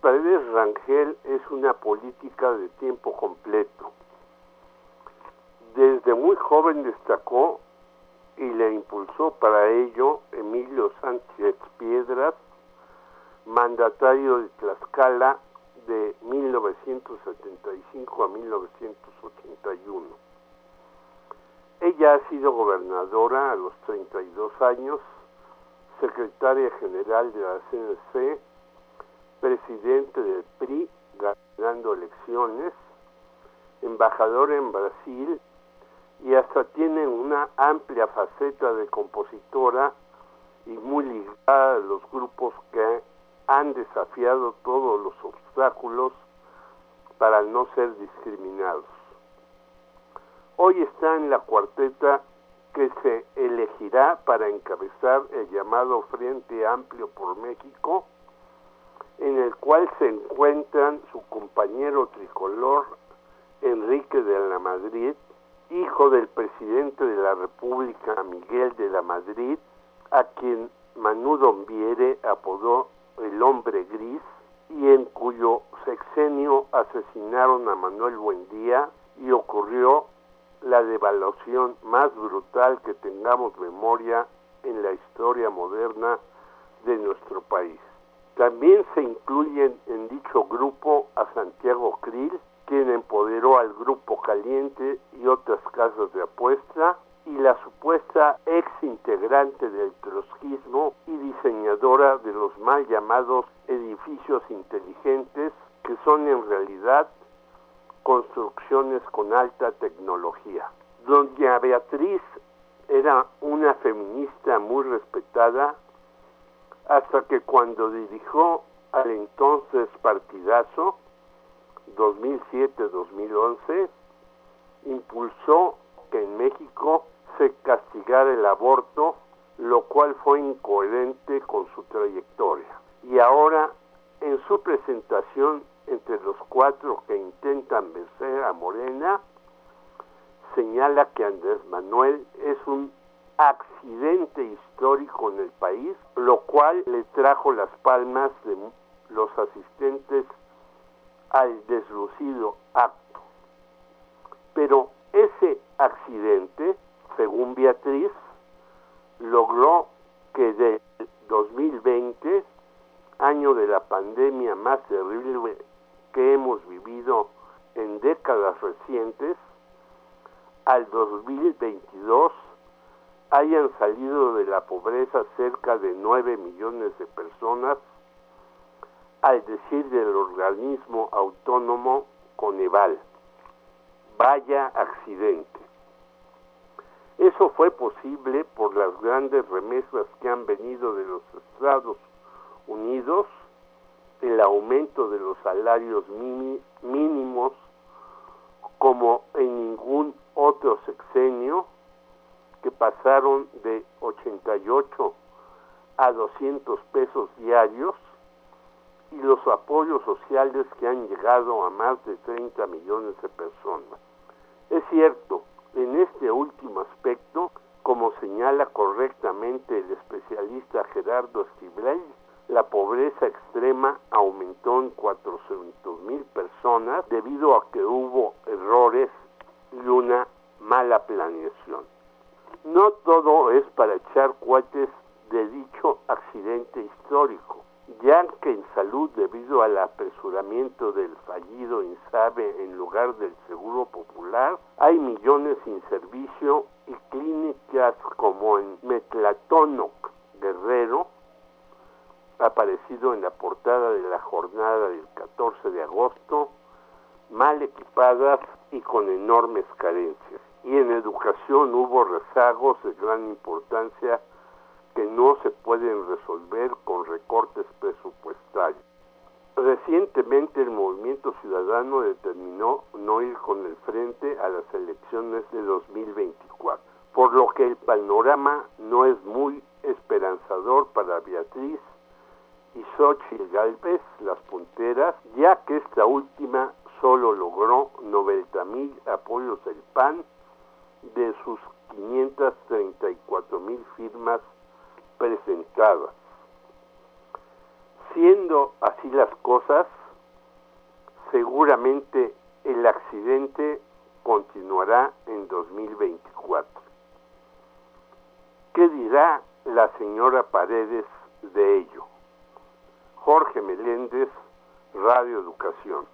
Paredes Rangel es una política de tiempo completo. Desde muy joven destacó y le impulsó para ello Emilio Sánchez Piedras, mandatario de Tlaxcala de 1975 a 1981. Ella ha sido gobernadora a los 32 años, secretaria general de la CNC, presidente del PRI ganando elecciones, embajadora en Brasil y hasta tiene una amplia faceta de compositora y muy ligada a los grupos que han desafiado todos los obstáculos para no ser discriminados. Hoy está en la cuarteta que se elegirá para encabezar el llamado Frente Amplio por México, cual se encuentran su compañero tricolor Enrique de la Madrid, hijo del presidente de la República Miguel de la Madrid, a quien Manu Viere apodó el hombre gris y en cuyo sexenio asesinaron a Manuel Buendía y ocurrió la devaluación más brutal que tengamos memoria en la historia moderna de nuestro país. También se incluyen en dicho grupo a Santiago Krill, quien empoderó al Grupo Caliente y otras casas de apuesta, y la supuesta ex integrante del trotskismo y diseñadora de los mal llamados edificios inteligentes, que son en realidad construcciones con alta tecnología. Doña Beatriz era una feminista muy respetada hasta que cuando dirigió al entonces partidazo 2007-2011 impulsó que en México se castigara el aborto, lo cual fue incoherente con su trayectoria. Y ahora, en su presentación entre los cuatro que intentan vencer a Morena, señala que Andrés Manuel es un accidente histórico en el país, lo cual le trajo las palmas de los asistentes al deslucido acto. Pero ese accidente, según Beatriz, logró que del 2020, año de la pandemia más terrible que hemos vivido en décadas recientes, al 2022 hayan salido de la pobreza cerca de 9 millones de personas, al decir del organismo autónomo Coneval. Vaya accidente. Eso fue posible por las grandes remesas que han venido de los Estados Unidos, el aumento de los salarios mínimos como en ningún otro sexenio, que pasaron de 88 a 200 pesos diarios, y los apoyos sociales que han llegado a más de 30 millones de personas. Es cierto, en este último aspecto, como señala correctamente el especialista Gerardo Esquivel, la pobreza extrema aumentó en 400 mil personas debido a que hubo errores y una mala planeación. No todo es para echar cohetes de dicho accidente histórico ya que en salud, debido al apresuramiento del fallido INSABE en lugar del Seguro Popular, hay millones sin servicio y clínicas como en Metlatónoc, Guerrero, aparecido en la portada de la jornada del 14 de agosto, mal equipadas y con enormes carencias. Y en educación hubo rezagos de gran importancia que no se pueden resolver con recortes presupuestarios. Recientemente el movimiento ciudadano determinó no ir con el frente a las elecciones de 2024, por lo que el panorama no es muy esperanzador para Beatriz y Xochitl Galvez, las punteras, ya que esta última solo logró 90 mil apoyos del PAN de sus 534 mil firmas presentadas. Siendo así las cosas, seguramente el accidente continuará en 2024. ¿Qué dirá la señora Paredes de ello? Jorge Meléndez, Radio Educación.